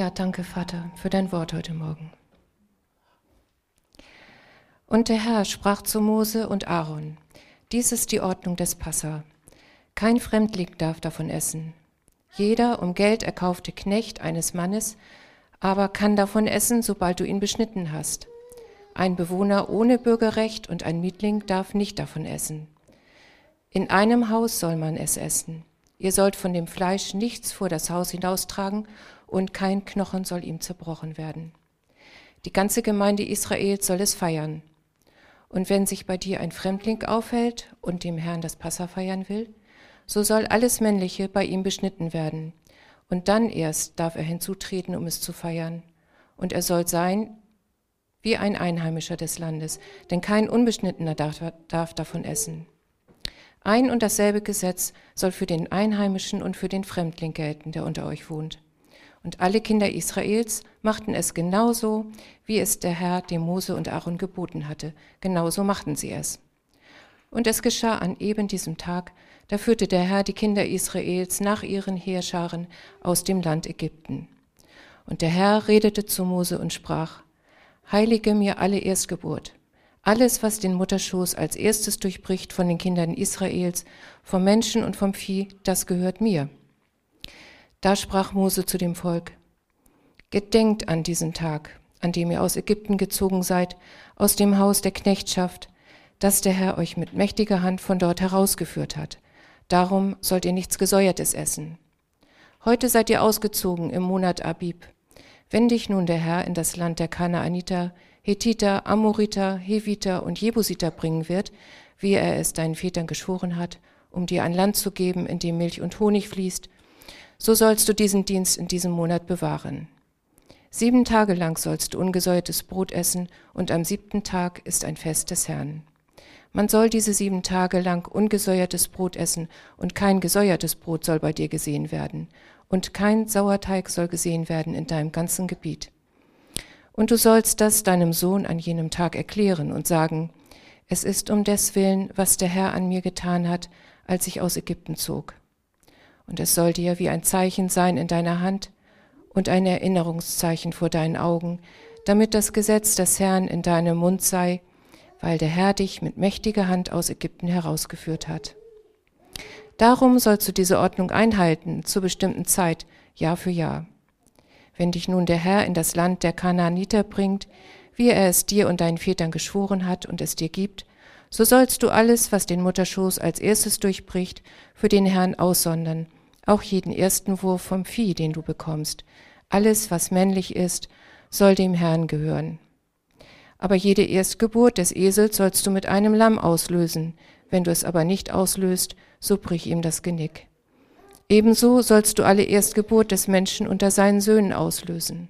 Ja, danke, Vater, für dein Wort heute Morgen. Und der Herr sprach zu Mose und Aaron, dies ist die Ordnung des Passa. Kein Fremdling darf davon essen. Jeder um Geld erkaufte Knecht eines Mannes aber kann davon essen, sobald du ihn beschnitten hast. Ein Bewohner ohne Bürgerrecht und ein Mietling darf nicht davon essen. In einem Haus soll man es essen. Ihr sollt von dem Fleisch nichts vor das Haus hinaustragen und kein Knochen soll ihm zerbrochen werden. Die ganze Gemeinde Israels soll es feiern. Und wenn sich bei dir ein Fremdling aufhält und dem Herrn das Passa feiern will, so soll alles Männliche bei ihm beschnitten werden. Und dann erst darf er hinzutreten, um es zu feiern. Und er soll sein wie ein Einheimischer des Landes, denn kein Unbeschnittener darf, darf davon essen. Ein und dasselbe Gesetz soll für den Einheimischen und für den Fremdling gelten, der unter euch wohnt. Und alle Kinder Israels machten es genauso, wie es der Herr dem Mose und Aaron geboten hatte. Genauso machten sie es. Und es geschah an eben diesem Tag, da führte der Herr die Kinder Israels nach ihren Heerscharen aus dem Land Ägypten. Und der Herr redete zu Mose und sprach, Heilige mir alle Erstgeburt, alles, was den Mutterschoß als erstes durchbricht von den Kindern Israels, vom Menschen und vom Vieh, das gehört mir. Da sprach Mose zu dem Volk, Gedenkt an diesen Tag, an dem ihr aus Ägypten gezogen seid, aus dem Haus der Knechtschaft, das der Herr euch mit mächtiger Hand von dort herausgeführt hat. Darum sollt ihr nichts Gesäuertes essen. Heute seid ihr ausgezogen im Monat Abib. Wenn dich nun der Herr in das Land der Kanaaniter, Hethiter, Amoriter, Heviter und Jebusiter bringen wird, wie er es deinen Vätern geschworen hat, um dir ein Land zu geben, in dem Milch und Honig fließt, so sollst du diesen Dienst in diesem Monat bewahren. Sieben Tage lang sollst du ungesäuertes Brot essen, und am siebten Tag ist ein Fest des Herrn. Man soll diese sieben Tage lang ungesäuertes Brot essen, und kein gesäuertes Brot soll bei dir gesehen werden, und kein Sauerteig soll gesehen werden in deinem ganzen Gebiet. Und du sollst das deinem Sohn an jenem Tag erklären und sagen, es ist um des Willen, was der Herr an mir getan hat, als ich aus Ägypten zog und es soll dir wie ein Zeichen sein in deiner Hand und ein Erinnerungszeichen vor deinen Augen, damit das Gesetz des Herrn in deinem Mund sei, weil der Herr dich mit mächtiger Hand aus Ägypten herausgeführt hat. Darum sollst du diese Ordnung einhalten zur bestimmten Zeit, Jahr für Jahr. Wenn dich nun der Herr in das Land der Kanaaniter bringt, wie er es dir und deinen Vätern geschworen hat und es dir gibt, so sollst du alles, was den Mutterschoß als erstes durchbricht, für den Herrn aussondern auch jeden ersten Wurf vom Vieh, den du bekommst. Alles, was männlich ist, soll dem Herrn gehören. Aber jede Erstgeburt des Esels sollst du mit einem Lamm auslösen. Wenn du es aber nicht auslöst, so brich ihm das Genick. Ebenso sollst du alle Erstgeburt des Menschen unter seinen Söhnen auslösen.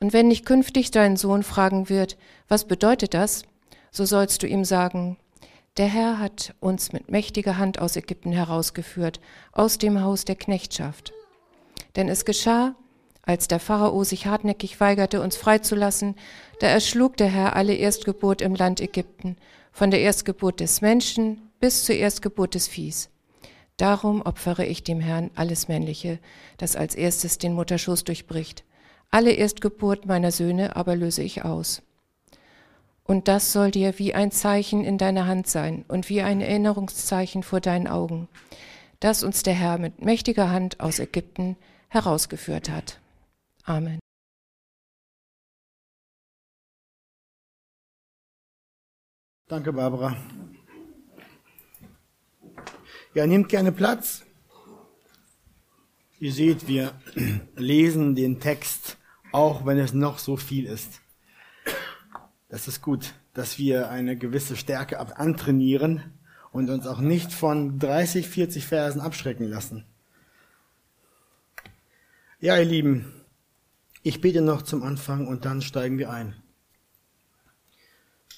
Und wenn dich künftig dein Sohn fragen wird, was bedeutet das, so sollst du ihm sagen, der Herr hat uns mit mächtiger Hand aus Ägypten herausgeführt, aus dem Haus der Knechtschaft. Denn es geschah, als der Pharao sich hartnäckig weigerte, uns freizulassen, da erschlug der Herr alle Erstgeburt im Land Ägypten, von der Erstgeburt des Menschen bis zur Erstgeburt des Viehs. Darum opfere ich dem Herrn alles Männliche, das als erstes den Mutterschoß durchbricht. Alle Erstgeburt meiner Söhne aber löse ich aus. Und das soll dir wie ein Zeichen in deiner Hand sein und wie ein Erinnerungszeichen vor deinen Augen, dass uns der Herr mit mächtiger Hand aus Ägypten herausgeführt hat. Amen. Danke, Barbara. Ja, nehmt gerne Platz. Ihr seht, wir lesen den Text, auch wenn es noch so viel ist. Das ist gut, dass wir eine gewisse Stärke antrainieren und uns auch nicht von 30, 40 Versen abschrecken lassen. Ja, ihr Lieben, ich bete noch zum Anfang und dann steigen wir ein.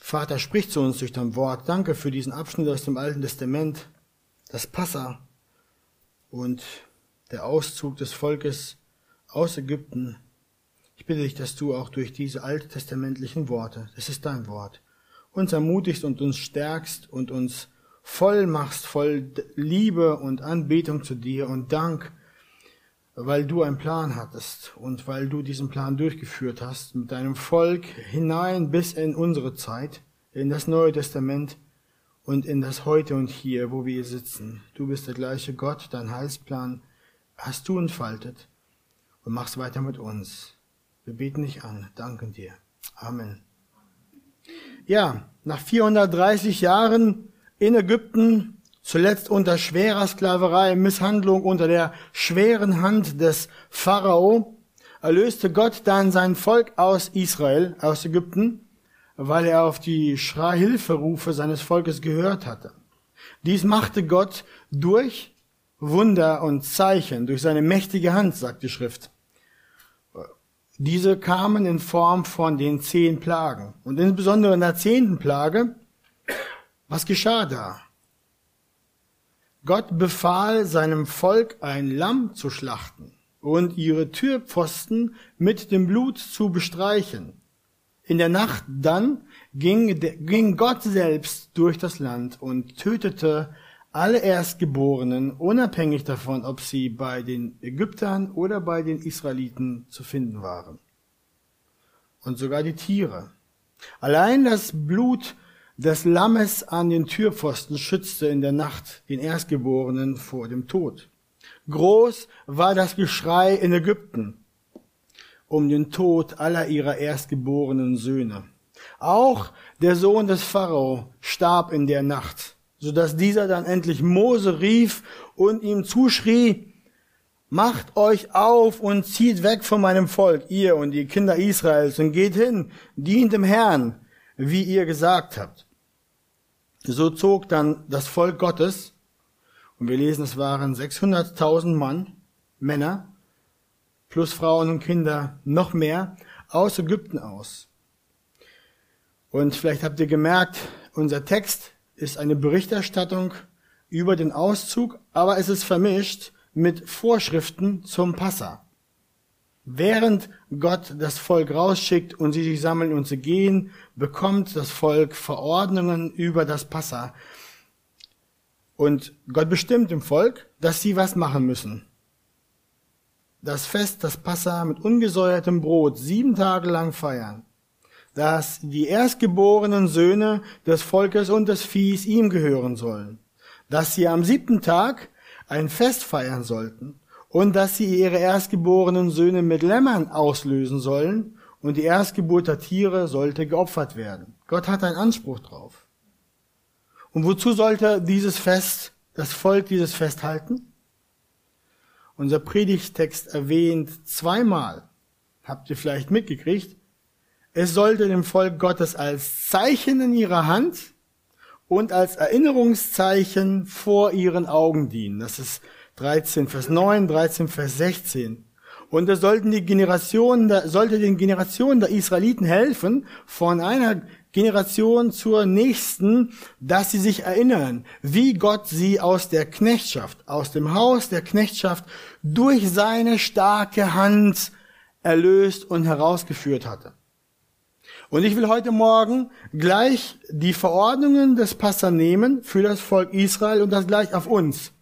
Vater, sprich zu uns durch dein Wort. Danke für diesen Abschnitt aus dem Alten Testament, das Passa und der Auszug des Volkes aus Ägypten bitte dich, dass du auch durch diese alttestamentlichen Worte, das ist dein Wort, uns ermutigst und uns stärkst und uns voll machst, voll Liebe und Anbetung zu dir und Dank weil du einen Plan hattest und weil du diesen Plan durchgeführt hast mit deinem Volk hinein bis in unsere Zeit, in das Neue Testament und in das Heute und Hier, wo wir sitzen. Du bist der gleiche Gott, dein Heilsplan hast du entfaltet und machst weiter mit uns. Wir beten dich an, danken dir. Amen. Ja, nach 430 Jahren in Ägypten zuletzt unter schwerer Sklaverei, Misshandlung unter der schweren Hand des Pharao, erlöste Gott dann sein Volk aus Israel, aus Ägypten, weil er auf die Schreihilferufe seines Volkes gehört hatte. Dies machte Gott durch Wunder und Zeichen, durch seine mächtige Hand, sagt die Schrift. Diese kamen in Form von den zehn Plagen. Und insbesondere in der zehnten Plage, was geschah da? Gott befahl seinem Volk ein Lamm zu schlachten und ihre Türpfosten mit dem Blut zu bestreichen. In der Nacht dann ging, Gott selbst durch das Land und tötete alle Erstgeborenen, unabhängig davon, ob sie bei den Ägyptern oder bei den Israeliten zu finden waren. Und sogar die Tiere. Allein das Blut des Lammes an den Türpfosten schützte in der Nacht den Erstgeborenen vor dem Tod. Groß war das Geschrei in Ägypten um den Tod aller ihrer erstgeborenen Söhne. Auch der Sohn des Pharao starb in der Nacht, so dass dieser dann endlich Mose rief und ihm zuschrie, macht euch auf und zieht weg von meinem Volk, ihr und die Kinder Israels, und geht hin, dient dem Herrn, wie ihr gesagt habt. So zog dann das Volk Gottes, und wir lesen, es waren 600.000 Mann, Männer, plus Frauen und Kinder, noch mehr, aus Ägypten aus. Und vielleicht habt ihr gemerkt, unser Text ist eine Berichterstattung über den Auszug, aber es ist vermischt mit Vorschriften zum Passa. Während Gott das Volk rausschickt und sie sich sammeln und sie gehen, bekommt das Volk Verordnungen über das Passa. Und Gott bestimmt dem Volk, dass sie was machen müssen. Das Fest, das Passa mit ungesäuertem Brot sieben Tage lang feiern. Dass die erstgeborenen Söhne des Volkes und des Viehs ihm gehören sollen. Dass sie am siebten Tag ein Fest feiern sollten und dass sie ihre erstgeborenen Söhne mit Lämmern auslösen sollen und die Erstgeburt der Tiere sollte geopfert werden. Gott hat einen Anspruch drauf. Und wozu sollte dieses Fest, das Volk dieses Fest halten? Unser Predigtext erwähnt zweimal, habt ihr vielleicht mitgekriegt, es sollte dem Volk Gottes als Zeichen in ihrer Hand und als Erinnerungszeichen vor ihren Augen dienen. Das ist 13, Vers 9, 13, Vers 16. Und es sollten die Generationen, sollte den Generationen der Israeliten helfen, von einer Generation zur nächsten, dass sie sich erinnern, wie Gott sie aus der Knechtschaft, aus dem Haus der Knechtschaft durch seine starke Hand erlöst und herausgeführt hatte. Und ich will heute Morgen gleich die Verordnungen des Passa nehmen für das Volk Israel und das gleich auf uns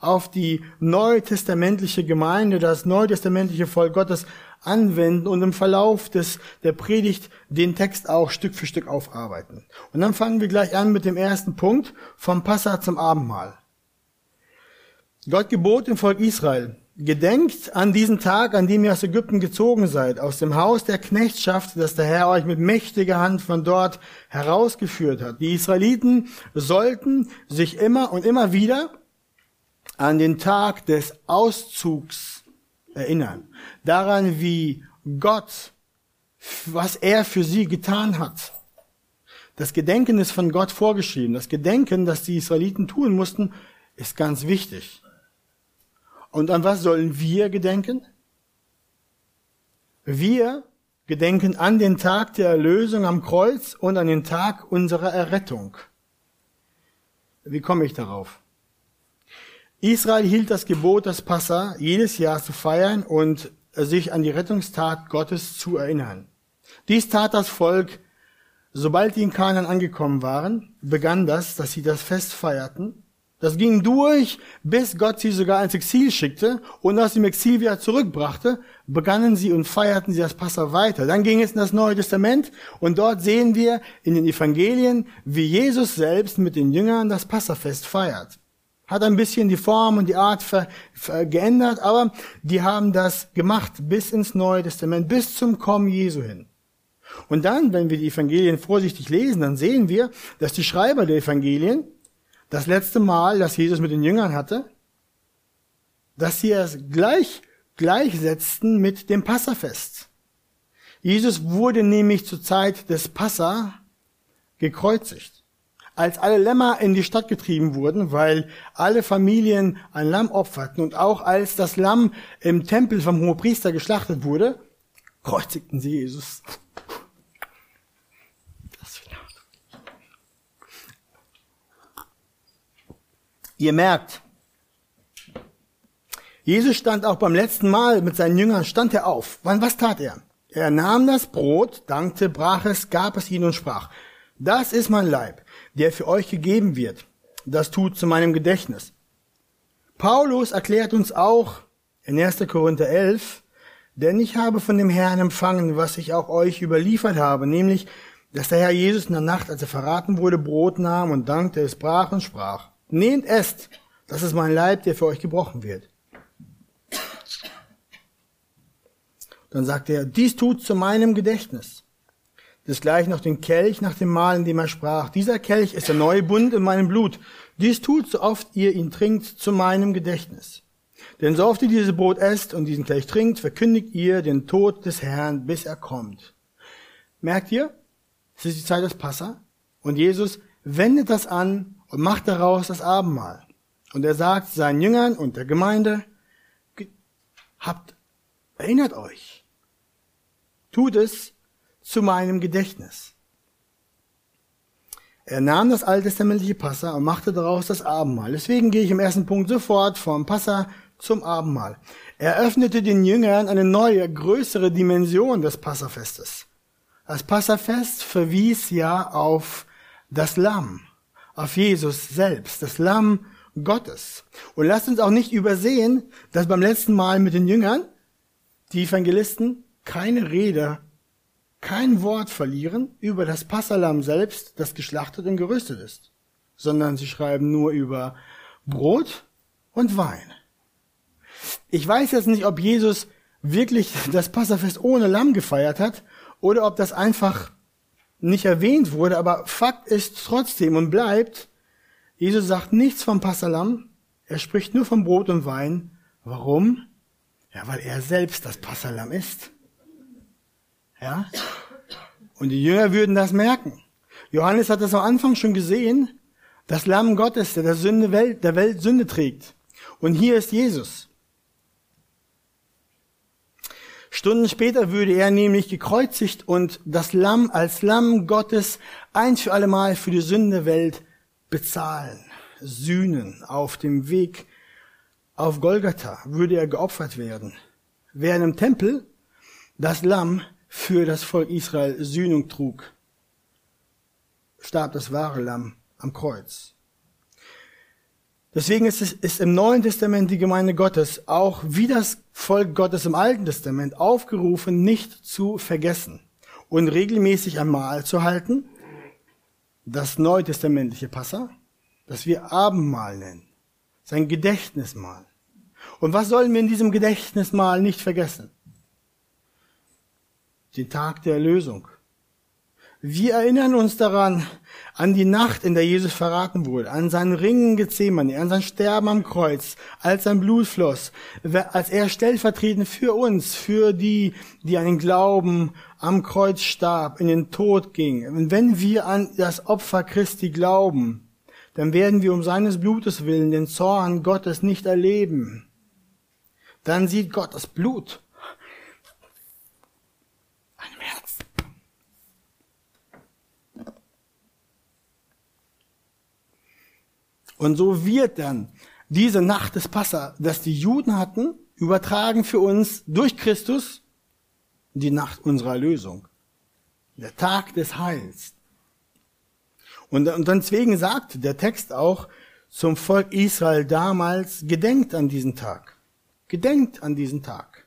auf die neutestamentliche Gemeinde, das neutestamentliche Volk Gottes anwenden und im Verlauf des, der Predigt den Text auch Stück für Stück aufarbeiten. Und dann fangen wir gleich an mit dem ersten Punkt vom Passa zum Abendmahl. Gott gebot dem Volk Israel, gedenkt an diesen Tag, an dem ihr aus Ägypten gezogen seid, aus dem Haus der Knechtschaft, das der Herr euch mit mächtiger Hand von dort herausgeführt hat. Die Israeliten sollten sich immer und immer wieder an den Tag des Auszugs erinnern. Daran, wie Gott, was er für sie getan hat. Das Gedenken ist von Gott vorgeschrieben. Das Gedenken, das die Israeliten tun mussten, ist ganz wichtig. Und an was sollen wir gedenken? Wir gedenken an den Tag der Erlösung am Kreuz und an den Tag unserer Errettung. Wie komme ich darauf? Israel hielt das Gebot, das Passa jedes Jahr zu feiern und sich an die Rettungstat Gottes zu erinnern. Dies tat das Volk, sobald die in Kanaan angekommen waren, begann das, dass sie das Fest feierten Das ging durch, bis Gott sie sogar ins Exil schickte und aus dem Exil wieder zurückbrachte, begannen sie und feierten sie das Passa weiter. Dann ging es in das Neue Testament und dort sehen wir in den Evangelien, wie Jesus selbst mit den Jüngern das Passafest feiert. Hat ein bisschen die Form und die Art ver, ver, geändert, aber die haben das gemacht bis ins Neue Testament, bis zum Kommen Jesu hin. Und dann, wenn wir die Evangelien vorsichtig lesen, dann sehen wir, dass die Schreiber der Evangelien das letzte Mal, das Jesus mit den Jüngern hatte, dass sie es gleich gleichsetzten mit dem Passafest. Jesus wurde nämlich zur Zeit des Passa gekreuzigt. Als alle Lämmer in die Stadt getrieben wurden, weil alle Familien ein Lamm opferten und auch als das Lamm im Tempel vom Hohepriester geschlachtet wurde, kreuzigten sie Jesus. Ihr merkt, Jesus stand auch beim letzten Mal mit seinen Jüngern, stand er auf. Wann, was tat er? Er nahm das Brot, dankte, brach es, gab es ihnen und sprach, das ist mein Leib, der für euch gegeben wird. Das tut zu meinem Gedächtnis. Paulus erklärt uns auch in 1. Korinther 11, denn ich habe von dem Herrn empfangen, was ich auch euch überliefert habe, nämlich, dass der Herr Jesus in der Nacht, als er verraten wurde, Brot nahm und dankte, es brach und sprach, Nehmt, esst, das ist mein Leib, der für euch gebrochen wird. Dann sagt er, dies tut zu meinem Gedächtnis. Desgleichen noch den Kelch nach dem Mahl, in dem er sprach. Dieser Kelch ist der neue Bund in meinem Blut. Dies tut, so oft ihr ihn trinkt, zu meinem Gedächtnis. Denn so oft ihr dieses Brot esst und diesen Kelch trinkt, verkündigt ihr den Tod des Herrn, bis er kommt. Merkt ihr? Es ist die Zeit des Passa. Und Jesus wendet das an und macht daraus das Abendmahl. Und er sagt seinen Jüngern und der Gemeinde, habt, erinnert euch, tut es zu meinem Gedächtnis. Er nahm das alttestamentliche Passa und machte daraus das Abendmahl. Deswegen gehe ich im ersten Punkt sofort vom Passa zum Abendmahl. Er öffnete den Jüngern eine neue, größere Dimension des Passafestes. Das Passafest verwies ja auf das Lamm auf Jesus selbst, das Lamm Gottes. Und lasst uns auch nicht übersehen, dass beim letzten Mal mit den Jüngern die Evangelisten keine Rede, kein Wort verlieren über das Passalam selbst, das geschlachtet und geröstet ist, sondern sie schreiben nur über Brot und Wein. Ich weiß jetzt nicht, ob Jesus wirklich das Passafest ohne Lamm gefeiert hat oder ob das einfach nicht erwähnt wurde, aber Fakt ist trotzdem und bleibt, Jesus sagt nichts vom Passalam, er spricht nur vom Brot und Wein. Warum? Ja, weil er selbst das Passalam ist. Ja? Und die Jünger würden das merken. Johannes hat das am Anfang schon gesehen, das Lamm Gottes, der der Sünde Welt, der Welt Sünde trägt. Und hier ist Jesus. Stunden später würde er nämlich gekreuzigt und das Lamm als Lamm Gottes ein für allemal für die Sünde Welt bezahlen, sühnen. Auf dem Weg auf Golgatha würde er geopfert werden. Während im Tempel das Lamm für das Volk Israel Sühnung trug, starb das wahre Lamm am Kreuz. Deswegen ist, es, ist im Neuen Testament die Gemeinde Gottes auch wie das Volk Gottes im Alten Testament aufgerufen, nicht zu vergessen und regelmäßig ein Mahl zu halten, das neutestamentliche Passa, das wir Abendmahl nennen, sein Gedächtnismahl. Und was sollen wir in diesem Gedächtnismahl nicht vergessen? Den Tag der Erlösung. Wir erinnern uns daran, an die Nacht, in der Jesus verraten wurde, an seinen Ringen Gethsemane, an sein Sterben am Kreuz, als sein Blut floss, als er stellvertretend für uns, für die, die an den Glauben am Kreuz starb, in den Tod ging. Und wenn wir an das Opfer Christi glauben, dann werden wir um seines Blutes willen den Zorn Gottes nicht erleben. Dann sieht Gott das Blut Und so wird dann diese Nacht des Passa, das die Juden hatten, übertragen für uns durch Christus die Nacht unserer Erlösung. Der Tag des Heils. Und, und deswegen sagt der Text auch, zum Volk Israel damals, gedenkt an diesen Tag. Gedenkt an diesen Tag.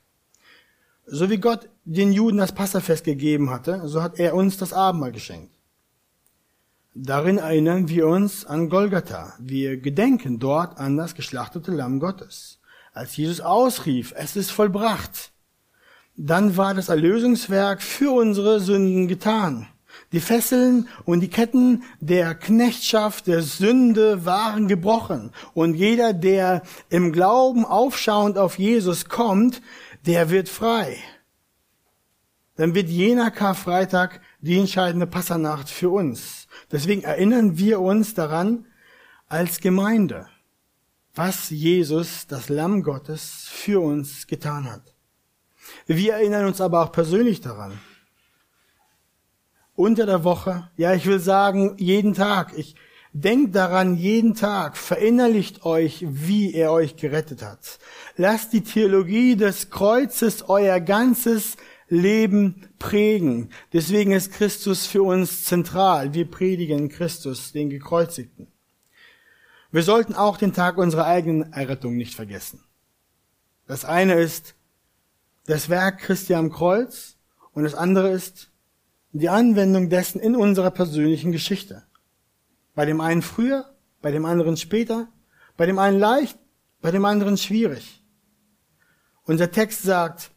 So wie Gott den Juden das Passafest gegeben hatte, so hat er uns das Abendmahl geschenkt. Darin erinnern wir uns an Golgatha. Wir gedenken dort an das geschlachtete Lamm Gottes. Als Jesus ausrief, es ist vollbracht, dann war das Erlösungswerk für unsere Sünden getan. Die Fesseln und die Ketten der Knechtschaft, der Sünde waren gebrochen. Und jeder, der im Glauben aufschauend auf Jesus kommt, der wird frei. Dann wird jener Karfreitag die entscheidende Passernacht für uns. Deswegen erinnern wir uns daran als Gemeinde, was Jesus, das Lamm Gottes, für uns getan hat. Wir erinnern uns aber auch persönlich daran. Unter der Woche, ja, ich will sagen, jeden Tag. Ich denkt daran jeden Tag, verinnerlicht euch, wie er euch gerettet hat. Lasst die Theologie des Kreuzes euer ganzes Leben prägen. Deswegen ist Christus für uns zentral. Wir predigen Christus, den Gekreuzigten. Wir sollten auch den Tag unserer eigenen Errettung nicht vergessen. Das eine ist das Werk Christi am Kreuz und das andere ist die Anwendung dessen in unserer persönlichen Geschichte. Bei dem einen früher, bei dem anderen später, bei dem einen leicht, bei dem anderen schwierig. Unser Text sagt,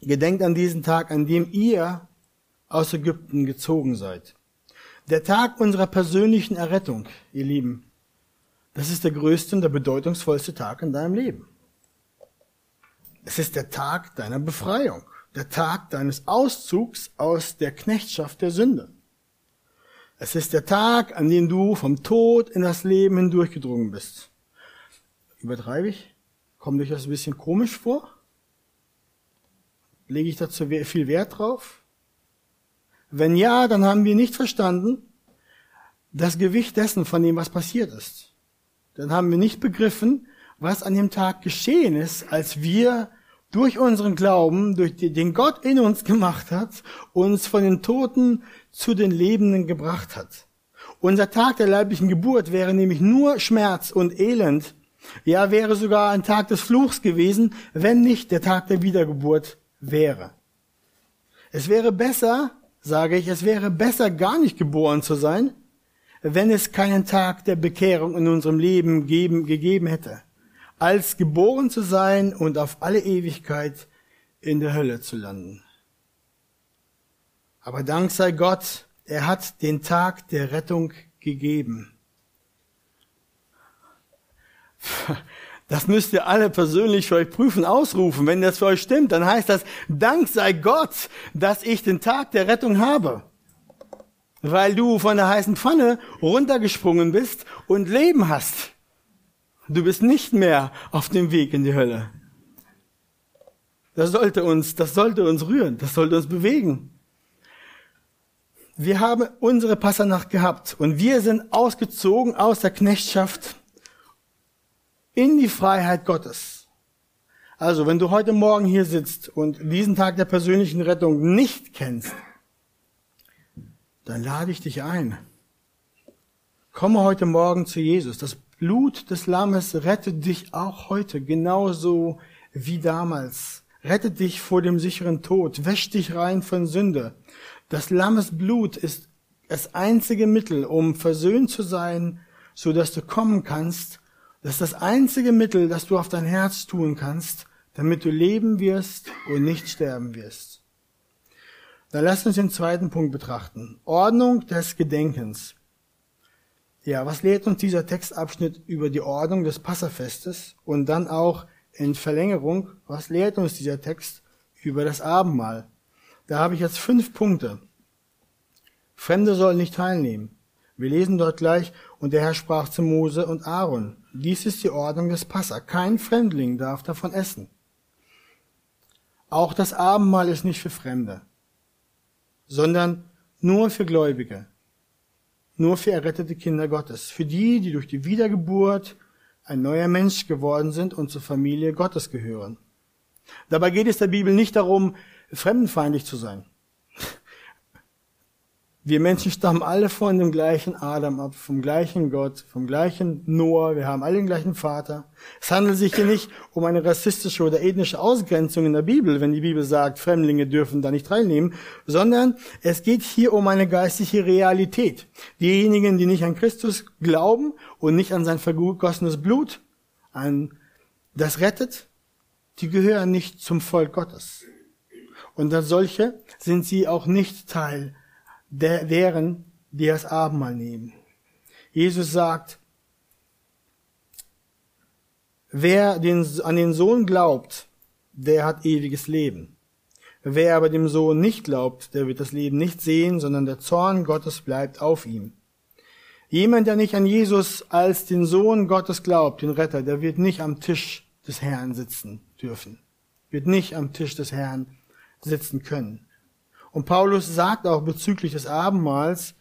Gedenkt an diesen Tag, an dem ihr aus Ägypten gezogen seid. Der Tag unserer persönlichen Errettung, ihr Lieben, das ist der größte und der bedeutungsvollste Tag in deinem Leben. Es ist der Tag deiner Befreiung, der Tag deines Auszugs aus der Knechtschaft der Sünde. Es ist der Tag, an dem du vom Tod in das Leben hindurchgedrungen bist. Übertreibe ich? Kommt euch das ein bisschen komisch vor? Lege ich dazu viel Wert drauf? Wenn ja, dann haben wir nicht verstanden das Gewicht dessen, von dem was passiert ist. Dann haben wir nicht begriffen, was an dem Tag geschehen ist, als wir durch unseren Glauben, durch den Gott in uns gemacht hat, uns von den Toten zu den Lebenden gebracht hat. Unser Tag der leiblichen Geburt wäre nämlich nur Schmerz und Elend, ja wäre sogar ein Tag des Fluchs gewesen, wenn nicht der Tag der Wiedergeburt wäre. Es wäre besser, sage ich, es wäre besser gar nicht geboren zu sein, wenn es keinen Tag der Bekehrung in unserem Leben geben, gegeben hätte, als geboren zu sein und auf alle Ewigkeit in der Hölle zu landen. Aber Dank sei Gott, er hat den Tag der Rettung gegeben. Das müsst ihr alle persönlich für euch prüfen, ausrufen. Wenn das für euch stimmt, dann heißt das, Dank sei Gott, dass ich den Tag der Rettung habe. Weil du von der heißen Pfanne runtergesprungen bist und Leben hast. Du bist nicht mehr auf dem Weg in die Hölle. Das sollte uns, das sollte uns rühren, das sollte uns bewegen. Wir haben unsere Passernacht gehabt und wir sind ausgezogen aus der Knechtschaft in die Freiheit Gottes. Also, wenn du heute Morgen hier sitzt und diesen Tag der persönlichen Rettung nicht kennst, dann lade ich dich ein. Komme heute Morgen zu Jesus. Das Blut des Lammes rettet dich auch heute, genauso wie damals. Rettet dich vor dem sicheren Tod, wäscht dich rein von Sünde. Das Lammes Blut ist das einzige Mittel, um versöhnt zu sein, so dass du kommen kannst das ist das einzige Mittel, das du auf dein Herz tun kannst, damit du leben wirst und nicht sterben wirst. Dann lass uns den zweiten Punkt betrachten. Ordnung des Gedenkens. Ja, was lehrt uns dieser Textabschnitt über die Ordnung des Passafestes und dann auch in Verlängerung, was lehrt uns dieser Text über das Abendmahl? Da habe ich jetzt fünf Punkte. Fremde sollen nicht teilnehmen. Wir lesen dort gleich, und der Herr sprach zu Mose und Aaron, dies ist die Ordnung des Passa. Kein Fremdling darf davon essen. Auch das Abendmahl ist nicht für Fremde, sondern nur für Gläubige, nur für errettete Kinder Gottes, für die, die durch die Wiedergeburt ein neuer Mensch geworden sind und zur Familie Gottes gehören. Dabei geht es der Bibel nicht darum, fremdenfeindlich zu sein. Wir Menschen stammen alle von dem gleichen Adam ab, vom gleichen Gott, vom gleichen Noah. Wir haben alle den gleichen Vater. Es handelt sich hier nicht um eine rassistische oder ethnische Ausgrenzung in der Bibel, wenn die Bibel sagt, Fremdlinge dürfen da nicht teilnehmen, sondern es geht hier um eine geistliche Realität. Diejenigen, die nicht an Christus glauben und nicht an sein vergossenes Blut, an das rettet, die gehören nicht zum Volk Gottes. Und als solche sind sie auch nicht Teil der, deren, die das Abendmahl nehmen. Jesus sagt, wer den, an den Sohn glaubt, der hat ewiges Leben. Wer aber dem Sohn nicht glaubt, der wird das Leben nicht sehen, sondern der Zorn Gottes bleibt auf ihm. Jemand, der nicht an Jesus als den Sohn Gottes glaubt, den Retter, der wird nicht am Tisch des Herrn sitzen dürfen, wird nicht am Tisch des Herrn sitzen können. Und Paulus sagt auch bezüglich des Abendmahls,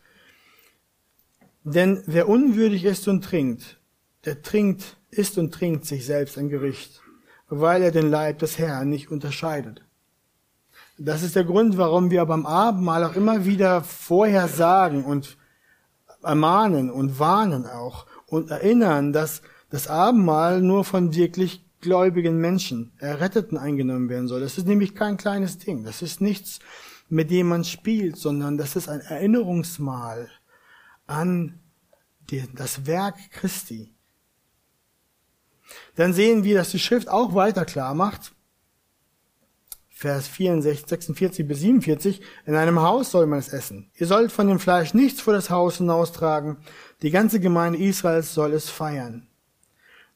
denn wer unwürdig ist und trinkt, der trinkt, isst und trinkt sich selbst ein Gericht, weil er den Leib des Herrn nicht unterscheidet. Das ist der Grund, warum wir beim Abendmahl auch immer wieder vorher sagen und ermahnen und warnen auch und erinnern, dass das Abendmahl nur von wirklich gläubigen Menschen, Erretteten eingenommen werden soll. Das ist nämlich kein kleines Ding. Das ist nichts, mit dem man spielt, sondern das ist ein Erinnerungsmal an das Werk Christi. Dann sehen wir, dass die Schrift auch weiter klar macht. Vers 64, 46 bis 47. In einem Haus soll man es essen. Ihr sollt von dem Fleisch nichts vor das Haus hinaustragen. Die ganze Gemeinde Israels soll es feiern.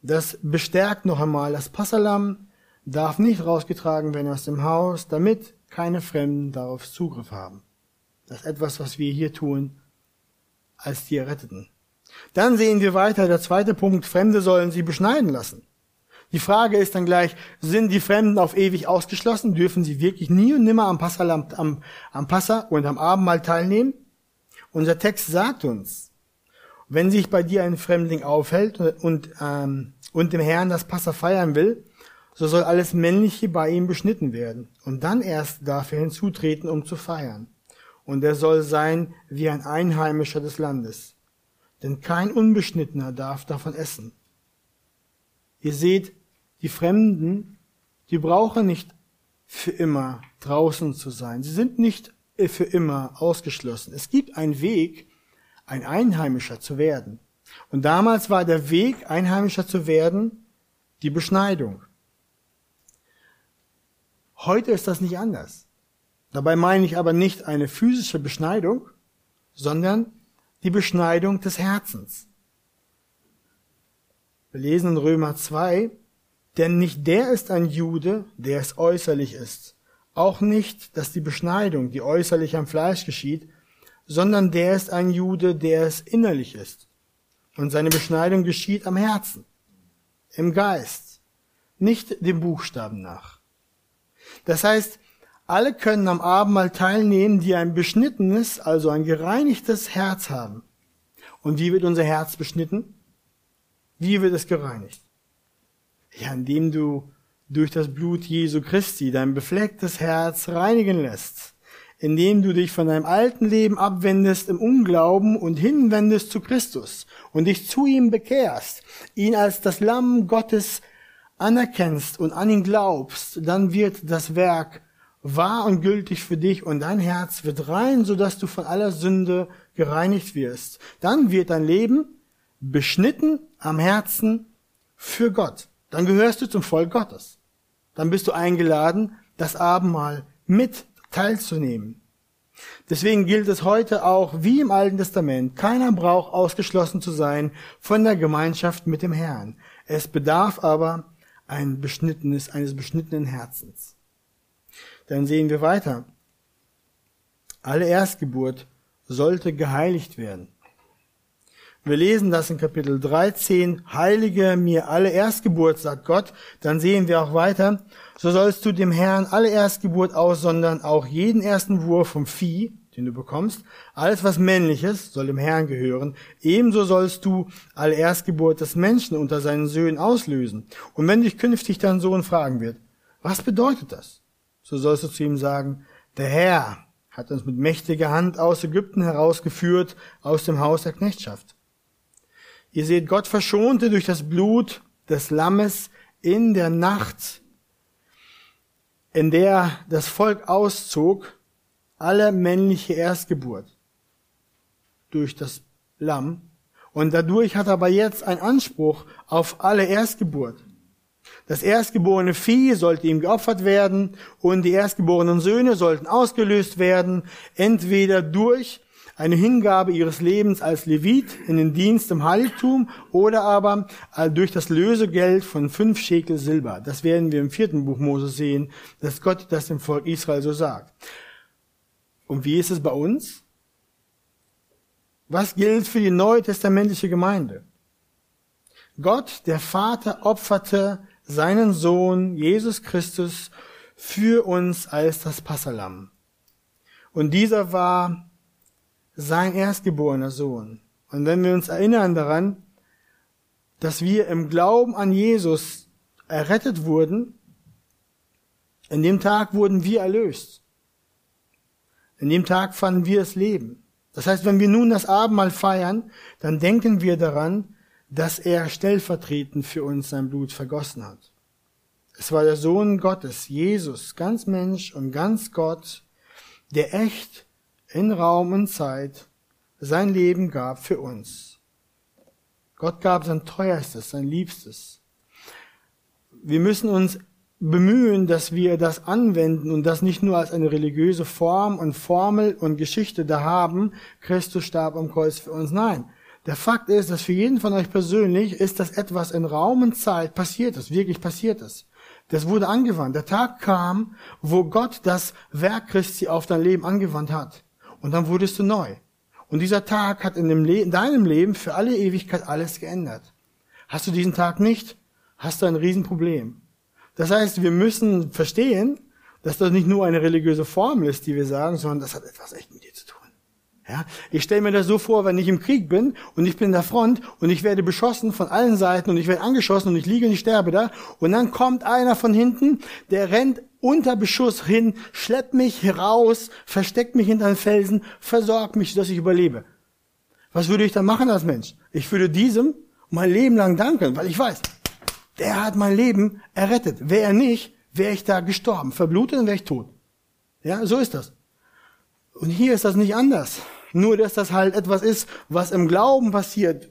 Das bestärkt noch einmal, das Passalam darf nicht rausgetragen werden aus dem Haus, damit keine Fremden darauf Zugriff haben. Das ist etwas, was wir hier tun als die Erretteten. Dann sehen wir weiter, der zweite Punkt, Fremde sollen sie beschneiden lassen. Die Frage ist dann gleich, sind die Fremden auf ewig ausgeschlossen? Dürfen sie wirklich nie und nimmer am Passa, am, am Passa und am Abendmahl teilnehmen? Unser Text sagt uns, wenn sich bei dir ein Fremdling aufhält und, und, ähm, und dem Herrn das Passa feiern will, so soll alles Männliche bei ihm beschnitten werden, und dann erst darf er hinzutreten, um zu feiern. Und er soll sein wie ein Einheimischer des Landes. Denn kein Unbeschnittener darf davon essen. Ihr seht, die Fremden, die brauchen nicht für immer draußen zu sein. Sie sind nicht für immer ausgeschlossen. Es gibt einen Weg, ein Einheimischer zu werden. Und damals war der Weg, Einheimischer zu werden, die Beschneidung. Heute ist das nicht anders. Dabei meine ich aber nicht eine physische Beschneidung, sondern die Beschneidung des Herzens. Wir lesen in Römer 2, denn nicht der ist ein Jude, der es äußerlich ist. Auch nicht, dass die Beschneidung, die äußerlich am Fleisch geschieht, sondern der ist ein Jude, der es innerlich ist. Und seine Beschneidung geschieht am Herzen, im Geist, nicht dem Buchstaben nach. Das heißt, alle können am Abendmahl teilnehmen, die ein beschnittenes, also ein gereinigtes Herz haben. Und wie wird unser Herz beschnitten? Wie wird es gereinigt? Ja, indem du durch das Blut Jesu Christi dein beflecktes Herz reinigen lässt, indem du dich von deinem alten Leben abwendest im Unglauben und hinwendest zu Christus und dich zu ihm bekehrst, ihn als das Lamm Gottes anerkennst und an ihn glaubst, dann wird das Werk wahr und gültig für dich und dein Herz wird rein, sodass du von aller Sünde gereinigt wirst. Dann wird dein Leben beschnitten am Herzen für Gott. Dann gehörst du zum Volk Gottes. Dann bist du eingeladen, das Abendmahl mit teilzunehmen. Deswegen gilt es heute auch wie im Alten Testament, keiner braucht ausgeschlossen zu sein von der Gemeinschaft mit dem Herrn. Es bedarf aber ein beschnittenes, eines beschnittenen Herzens. Dann sehen wir weiter. Alle Erstgeburt sollte geheiligt werden. Wir lesen das in Kapitel 13. Heilige mir alle Erstgeburt, sagt Gott. Dann sehen wir auch weiter. So sollst du dem Herrn alle Erstgeburt aussondern, auch jeden ersten Wurf vom Vieh, den du bekommst. Alles, was männlich ist, soll dem Herrn gehören. Ebenso sollst du alle Erstgeburt des Menschen unter seinen Söhnen auslösen. Und wenn dich künftig dein Sohn fragen wird, was bedeutet das? So sollst du zu ihm sagen, der Herr hat uns mit mächtiger Hand aus Ägypten herausgeführt, aus dem Haus der Knechtschaft. Ihr seht, Gott verschonte durch das Blut des Lammes in der Nacht, in der das Volk auszog, alle männliche Erstgeburt durch das Lamm. Und dadurch hat er aber jetzt einen Anspruch auf alle Erstgeburt. Das erstgeborene Vieh sollte ihm geopfert werden und die erstgeborenen Söhne sollten ausgelöst werden, entweder durch eine Hingabe ihres Lebens als Levit in den Dienst im Heiligtum oder aber äh, durch das Lösegeld von fünf Schekel Silber. Das werden wir im vierten Buch Mose sehen, dass Gott das dem Volk Israel so sagt. Und wie ist es bei uns? Was gilt für die neutestamentliche Gemeinde? Gott, der Vater, opferte seinen Sohn Jesus Christus für uns als das Passalam. Und dieser war sein erstgeborener Sohn. Und wenn wir uns erinnern daran, dass wir im Glauben an Jesus errettet wurden, in dem Tag wurden wir erlöst. In dem Tag fanden wir das Leben. Das heißt, wenn wir nun das Abendmahl feiern, dann denken wir daran, dass er stellvertretend für uns sein Blut vergossen hat. Es war der Sohn Gottes, Jesus, ganz Mensch und ganz Gott, der echt in Raum und Zeit sein Leben gab für uns. Gott gab sein teuerstes, sein liebstes. Wir müssen uns bemühen, dass wir das anwenden und das nicht nur als eine religiöse Form und Formel und Geschichte da haben, Christus starb am Kreuz für uns. Nein, der Fakt ist, dass für jeden von euch persönlich ist das etwas in Raum und Zeit passiert ist, wirklich passiert ist. Das wurde angewandt. Der Tag kam, wo Gott das Werk Christi auf dein Leben angewandt hat. Und dann wurdest du neu. Und dieser Tag hat in, Le in deinem Leben für alle Ewigkeit alles geändert. Hast du diesen Tag nicht, hast du ein Riesenproblem. Das heißt, wir müssen verstehen, dass das nicht nur eine religiöse Formel ist, die wir sagen, sondern das hat etwas echt mit dir zu tun. Ja, ich stelle mir das so vor, wenn ich im Krieg bin und ich bin in der Front und ich werde beschossen von allen Seiten und ich werde angeschossen und ich liege und ich sterbe da und dann kommt einer von hinten, der rennt unter Beschuss hin, schleppt mich heraus, versteckt mich hinter einen Felsen, versorgt mich, dass ich überlebe. Was würde ich dann machen als Mensch? Ich würde diesem mein Leben lang danken, weil ich weiß, der hat mein Leben errettet. Wäre er nicht, wäre ich da gestorben, verblutet und wäre ich tot. Ja, so ist das. Und hier ist das nicht anders. Nur, dass das halt etwas ist, was im Glauben passiert.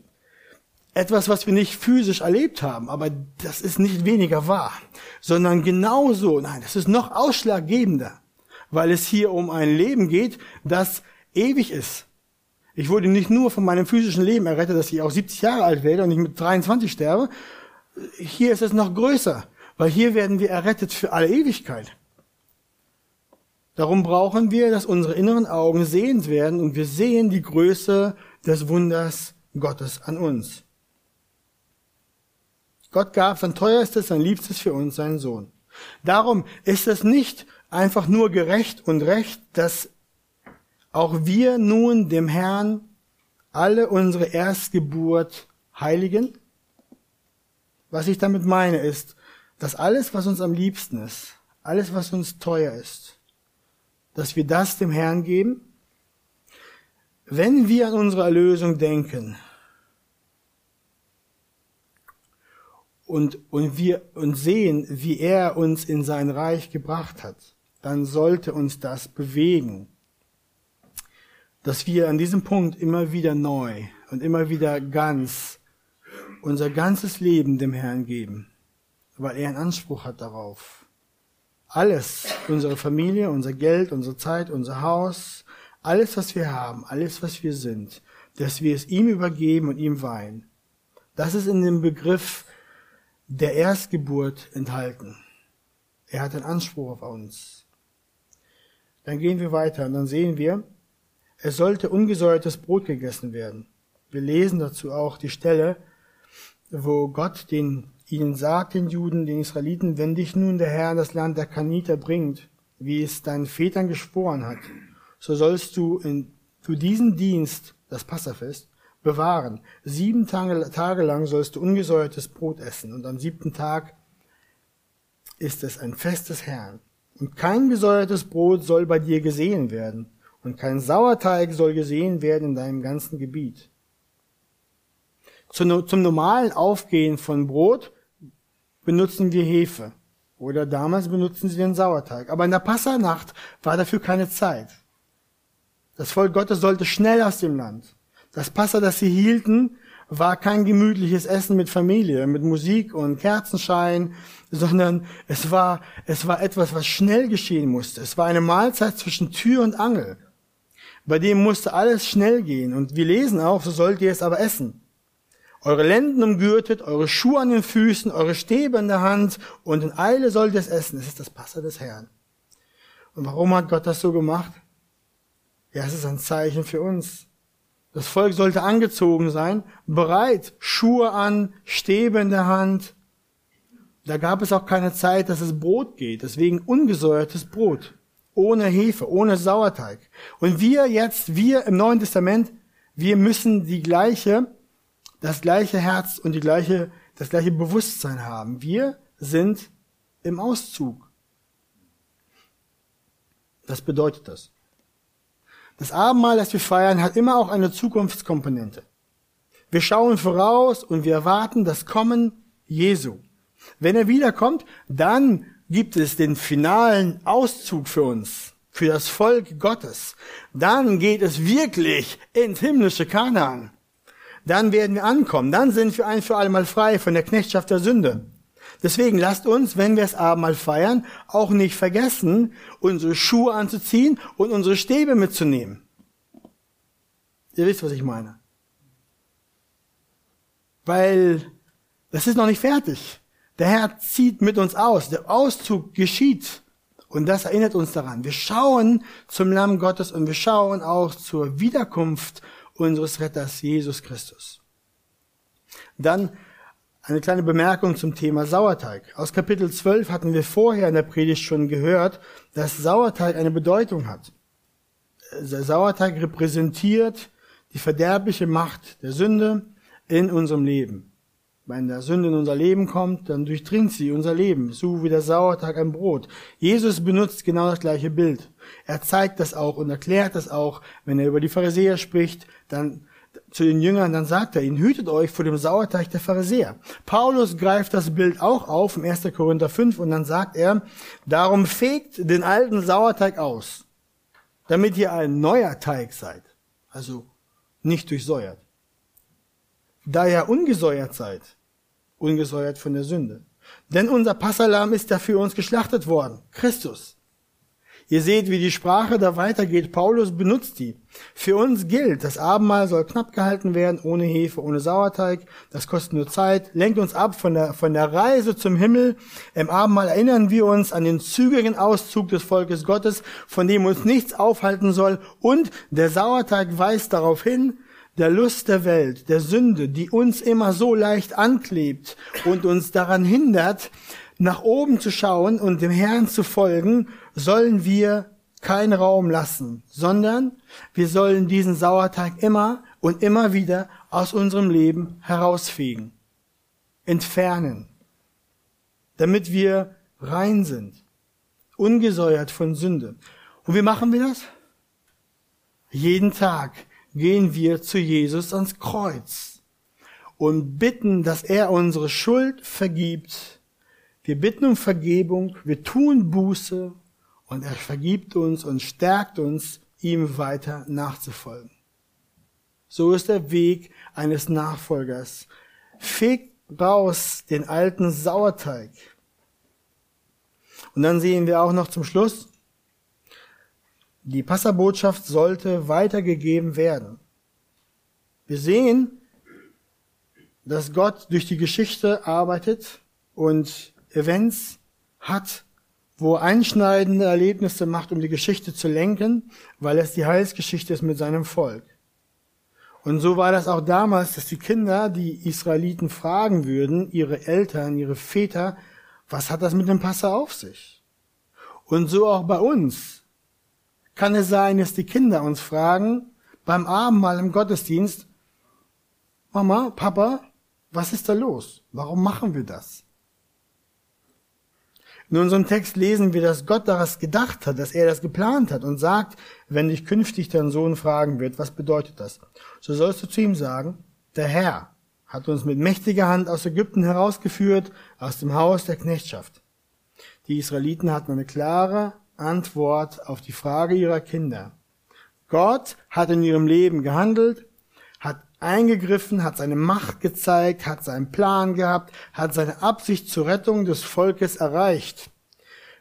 Etwas, was wir nicht physisch erlebt haben, aber das ist nicht weniger wahr, sondern genauso, nein, das ist noch ausschlaggebender, weil es hier um ein Leben geht, das ewig ist. Ich wurde nicht nur von meinem physischen Leben errettet, dass ich auch 70 Jahre alt werde und ich mit 23 sterbe. Hier ist es noch größer, weil hier werden wir errettet für alle Ewigkeit. Darum brauchen wir, dass unsere inneren Augen sehend werden und wir sehen die Größe des Wunders Gottes an uns. Gott gab sein teuerstes, sein liebstes für uns, seinen Sohn. Darum ist es nicht einfach nur gerecht und recht, dass auch wir nun dem Herrn alle unsere Erstgeburt heiligen. Was ich damit meine ist, dass alles, was uns am liebsten ist, alles, was uns teuer ist, dass wir das dem Herrn geben? Wenn wir an unsere Erlösung denken und, und wir und sehen, wie er uns in sein Reich gebracht hat, dann sollte uns das bewegen, dass wir an diesem Punkt immer wieder neu und immer wieder ganz unser ganzes Leben dem Herrn geben, weil er einen Anspruch hat darauf. Alles, unsere Familie, unser Geld, unsere Zeit, unser Haus, alles, was wir haben, alles, was wir sind, dass wir es ihm übergeben und ihm weihen. Das ist in dem Begriff der Erstgeburt enthalten. Er hat einen Anspruch auf uns. Dann gehen wir weiter und dann sehen wir, es sollte ungesäuertes Brot gegessen werden. Wir lesen dazu auch die Stelle, wo Gott den Ihnen sagt den Juden, den Israeliten, wenn dich nun der Herr in das Land der Kaniter bringt, wie es deinen Vätern geschworen hat, so sollst du in, für diesen Dienst, das Passafest, bewahren. Sieben Tage, Tage lang sollst du ungesäuertes Brot essen und am siebten Tag ist es ein Fest des Herrn. Und kein gesäuertes Brot soll bei dir gesehen werden. und kein Sauerteig soll gesehen werden in deinem ganzen Gebiet. Zum normalen Aufgehen von Brot benutzen wir Hefe. Oder damals benutzen sie den Sauerteig. Aber in der Passanacht war dafür keine Zeit. Das Volk Gottes sollte schnell aus dem Land. Das Passa, das sie hielten, war kein gemütliches Essen mit Familie, mit Musik und Kerzenschein, sondern es war, es war etwas, was schnell geschehen musste. Es war eine Mahlzeit zwischen Tür und Angel. Bei dem musste alles schnell gehen. Und wir lesen auch, so sollt ihr es aber essen. Eure Lenden umgürtet, eure Schuhe an den Füßen, eure Stäbe in der Hand und in Eile sollt ihr es essen. Es ist das Passa des Herrn. Und warum hat Gott das so gemacht? Ja, es ist ein Zeichen für uns. Das Volk sollte angezogen sein, bereit, Schuhe an, Stäbe in der Hand. Da gab es auch keine Zeit, dass es Brot geht, deswegen ungesäuertes Brot, ohne Hefe, ohne Sauerteig. Und wir jetzt, wir im Neuen Testament, wir müssen die gleiche, das gleiche Herz und die gleiche, das gleiche Bewusstsein haben. Wir sind im Auszug. Das bedeutet das. Das Abendmahl, das wir feiern, hat immer auch eine Zukunftskomponente. Wir schauen voraus und wir erwarten das Kommen Jesu. Wenn er wiederkommt, dann gibt es den finalen Auszug für uns, für das Volk Gottes. Dann geht es wirklich ins himmlische Kanaan. Dann werden wir ankommen. Dann sind wir ein für allemal frei von der Knechtschaft der Sünde. Deswegen lasst uns, wenn wir es Abendmahl feiern, auch nicht vergessen, unsere Schuhe anzuziehen und unsere Stäbe mitzunehmen. Ihr wisst, was ich meine. Weil das ist noch nicht fertig. Der Herr zieht mit uns aus. Der Auszug geschieht. Und das erinnert uns daran. Wir schauen zum Lamm Gottes und wir schauen auch zur Wiederkunft unseres Retters Jesus Christus. Dann eine kleine Bemerkung zum Thema Sauerteig. Aus Kapitel 12 hatten wir vorher in der Predigt schon gehört, dass Sauerteig eine Bedeutung hat. Der Sauerteig repräsentiert die verderbliche Macht der Sünde in unserem Leben. Wenn der Sünde in unser Leben kommt, dann durchdringt sie unser Leben, so wie der Sauerteig ein Brot. Jesus benutzt genau das gleiche Bild. Er zeigt das auch und erklärt das auch, wenn er über die Pharisäer spricht, dann zu den Jüngern, dann sagt er ihnen, hütet euch vor dem Sauerteig der Pharisäer. Paulus greift das Bild auch auf im 1. Korinther 5 und dann sagt er, darum fegt den alten Sauerteig aus, damit ihr ein neuer Teig seid, also nicht durchsäuert. Da ihr ungesäuert seid, ungesäuert von der Sünde. Denn unser Passalam ist ja für uns geschlachtet worden, Christus. Ihr seht, wie die Sprache da weitergeht. Paulus benutzt die. Für uns gilt, das Abendmahl soll knapp gehalten werden, ohne Hefe, ohne Sauerteig. Das kostet nur Zeit, lenkt uns ab von der, von der Reise zum Himmel. Im Abendmahl erinnern wir uns an den zügigen Auszug des Volkes Gottes, von dem uns nichts aufhalten soll. Und der Sauerteig weist darauf hin, der Lust der Welt, der Sünde, die uns immer so leicht anklebt und uns daran hindert, nach oben zu schauen und dem Herrn zu folgen, sollen wir keinen Raum lassen, sondern wir sollen diesen Sauerteig immer und immer wieder aus unserem Leben herausfegen, entfernen, damit wir rein sind, ungesäuert von Sünde. Und wie machen wir das? Jeden Tag gehen wir zu Jesus ans Kreuz und bitten, dass er unsere Schuld vergibt wir bitten um Vergebung, wir tun Buße und er vergibt uns und stärkt uns, ihm weiter nachzufolgen. So ist der Weg eines Nachfolgers. Fegt raus den alten Sauerteig. Und dann sehen wir auch noch zum Schluss, die Passabotschaft sollte weitergegeben werden. Wir sehen, dass Gott durch die Geschichte arbeitet und Events hat, wo einschneidende Erlebnisse macht, um die Geschichte zu lenken, weil es die Heilsgeschichte ist mit seinem Volk. Und so war das auch damals, dass die Kinder die Israeliten fragen würden, ihre Eltern, ihre Väter, was hat das mit dem Passer auf sich? Und so auch bei uns. Kann es sein, dass die Kinder uns fragen, beim Abendmahl im Gottesdienst, Mama, Papa, was ist da los? Warum machen wir das? In unserem Text lesen wir, dass Gott daras gedacht hat, dass er das geplant hat und sagt, wenn dich künftig dein Sohn fragen wird, was bedeutet das? So sollst du zu ihm sagen, der Herr hat uns mit mächtiger Hand aus Ägypten herausgeführt, aus dem Haus der Knechtschaft. Die Israeliten hatten eine klare Antwort auf die Frage ihrer Kinder. Gott hat in ihrem Leben gehandelt, eingegriffen, hat seine Macht gezeigt, hat seinen Plan gehabt, hat seine Absicht zur Rettung des Volkes erreicht.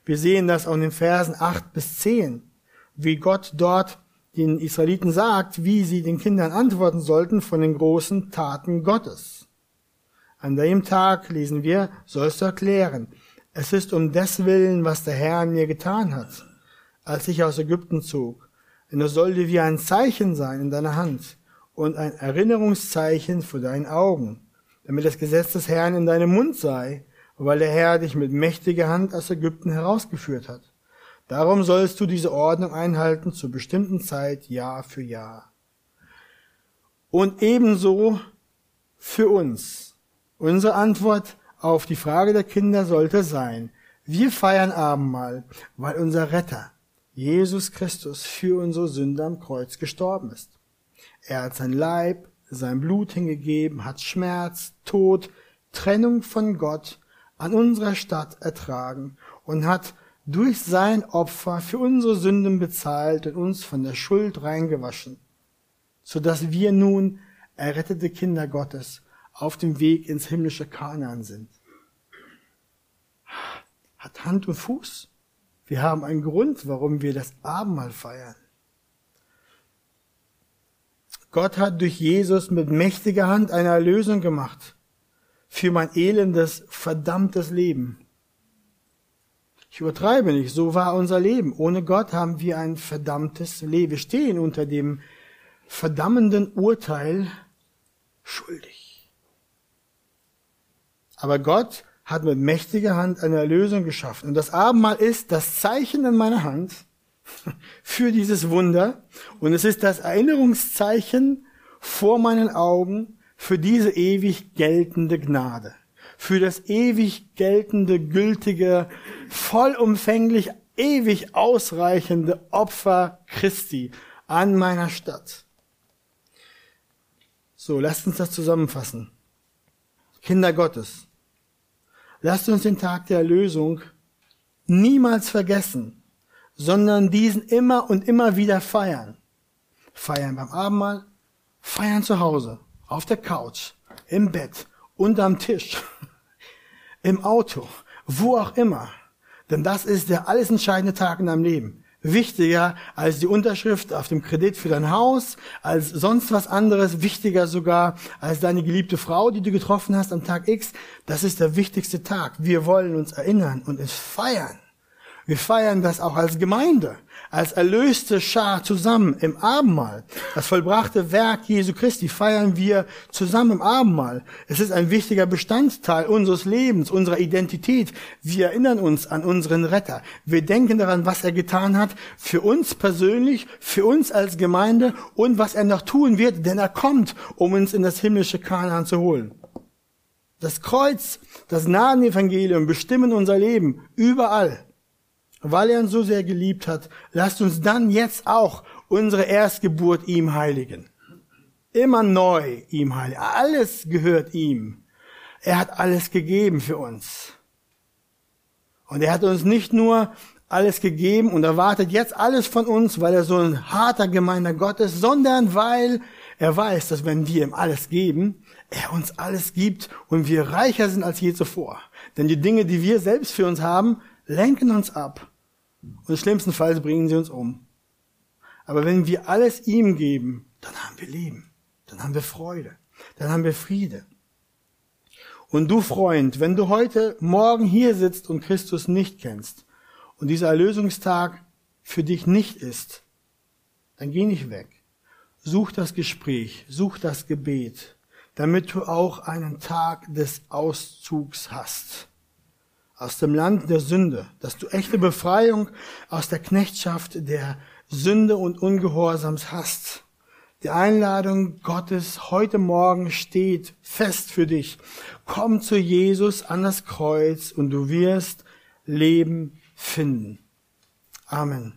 Wir sehen das auch in den Versen 8 bis 10, wie Gott dort den Israeliten sagt, wie sie den Kindern antworten sollten von den großen Taten Gottes. An dem Tag, lesen wir, sollst du erklären, es ist um des Willen, was der Herr mir getan hat, als ich aus Ägypten zog. Denn es soll dir wie ein Zeichen sein in deiner Hand und ein Erinnerungszeichen vor deinen Augen, damit das Gesetz des Herrn in deinem Mund sei, weil der Herr dich mit mächtiger Hand aus Ägypten herausgeführt hat. Darum sollst du diese Ordnung einhalten zur bestimmten Zeit, Jahr für Jahr. Und ebenso für uns. Unsere Antwort auf die Frage der Kinder sollte sein, wir feiern Abendmahl, weil unser Retter, Jesus Christus, für unsere Sünder am Kreuz gestorben ist. Er hat sein Leib, sein Blut hingegeben, hat Schmerz, Tod, Trennung von Gott an unserer Stadt ertragen und hat durch sein Opfer für unsere Sünden bezahlt und uns von der Schuld reingewaschen, so dass wir nun errettete Kinder Gottes auf dem Weg ins himmlische Kanaan sind. Hat Hand und Fuß. Wir haben einen Grund, warum wir das Abendmahl feiern. Gott hat durch Jesus mit mächtiger Hand eine Erlösung gemacht für mein elendes, verdammtes Leben. Ich übertreibe nicht, so war unser Leben. Ohne Gott haben wir ein verdammtes Leben. Wir stehen unter dem verdammenden Urteil schuldig. Aber Gott hat mit mächtiger Hand eine Erlösung geschaffen. Und das Abendmahl ist das Zeichen in meiner Hand, für dieses Wunder und es ist das Erinnerungszeichen vor meinen Augen für diese ewig geltende Gnade, für das ewig geltende, gültige, vollumfänglich, ewig ausreichende Opfer Christi an meiner Stadt. So, lasst uns das zusammenfassen. Kinder Gottes, lasst uns den Tag der Erlösung niemals vergessen sondern diesen immer und immer wieder feiern. Feiern beim Abendmahl, feiern zu Hause, auf der Couch, im Bett, unterm Tisch, im Auto, wo auch immer. Denn das ist der alles entscheidende Tag in deinem Leben. Wichtiger als die Unterschrift auf dem Kredit für dein Haus, als sonst was anderes, wichtiger sogar als deine geliebte Frau, die du getroffen hast am Tag X. Das ist der wichtigste Tag. Wir wollen uns erinnern und es feiern. Wir feiern das auch als Gemeinde, als erlöste Schar zusammen im Abendmahl. Das vollbrachte Werk Jesu Christi feiern wir zusammen im Abendmahl. Es ist ein wichtiger Bestandteil unseres Lebens, unserer Identität. Wir erinnern uns an unseren Retter. Wir denken daran, was er getan hat, für uns persönlich, für uns als Gemeinde und was er noch tun wird, denn er kommt, um uns in das himmlische Kanaan zu holen. Das Kreuz, das Gnadenevangelium bestimmen unser Leben überall weil er uns so sehr geliebt hat, lasst uns dann jetzt auch unsere Erstgeburt ihm heiligen. Immer neu ihm heiligen. Alles gehört ihm. Er hat alles gegeben für uns. Und er hat uns nicht nur alles gegeben und erwartet jetzt alles von uns, weil er so ein harter, gemeiner Gott ist, sondern weil er weiß, dass wenn wir ihm alles geben, er uns alles gibt und wir reicher sind als je zuvor. Denn die Dinge, die wir selbst für uns haben, lenken uns ab. Und im schlimmsten Fall bringen sie uns um. Aber wenn wir alles ihm geben, dann haben wir Leben. Dann haben wir Freude. Dann haben wir Friede. Und du Freund, wenn du heute Morgen hier sitzt und Christus nicht kennst und dieser Erlösungstag für dich nicht ist, dann geh nicht weg. Such das Gespräch, such das Gebet, damit du auch einen Tag des Auszugs hast aus dem Land der Sünde, dass du echte Befreiung aus der Knechtschaft der Sünde und Ungehorsams hast. Die Einladung Gottes heute Morgen steht fest für dich. Komm zu Jesus an das Kreuz und du wirst Leben finden. Amen.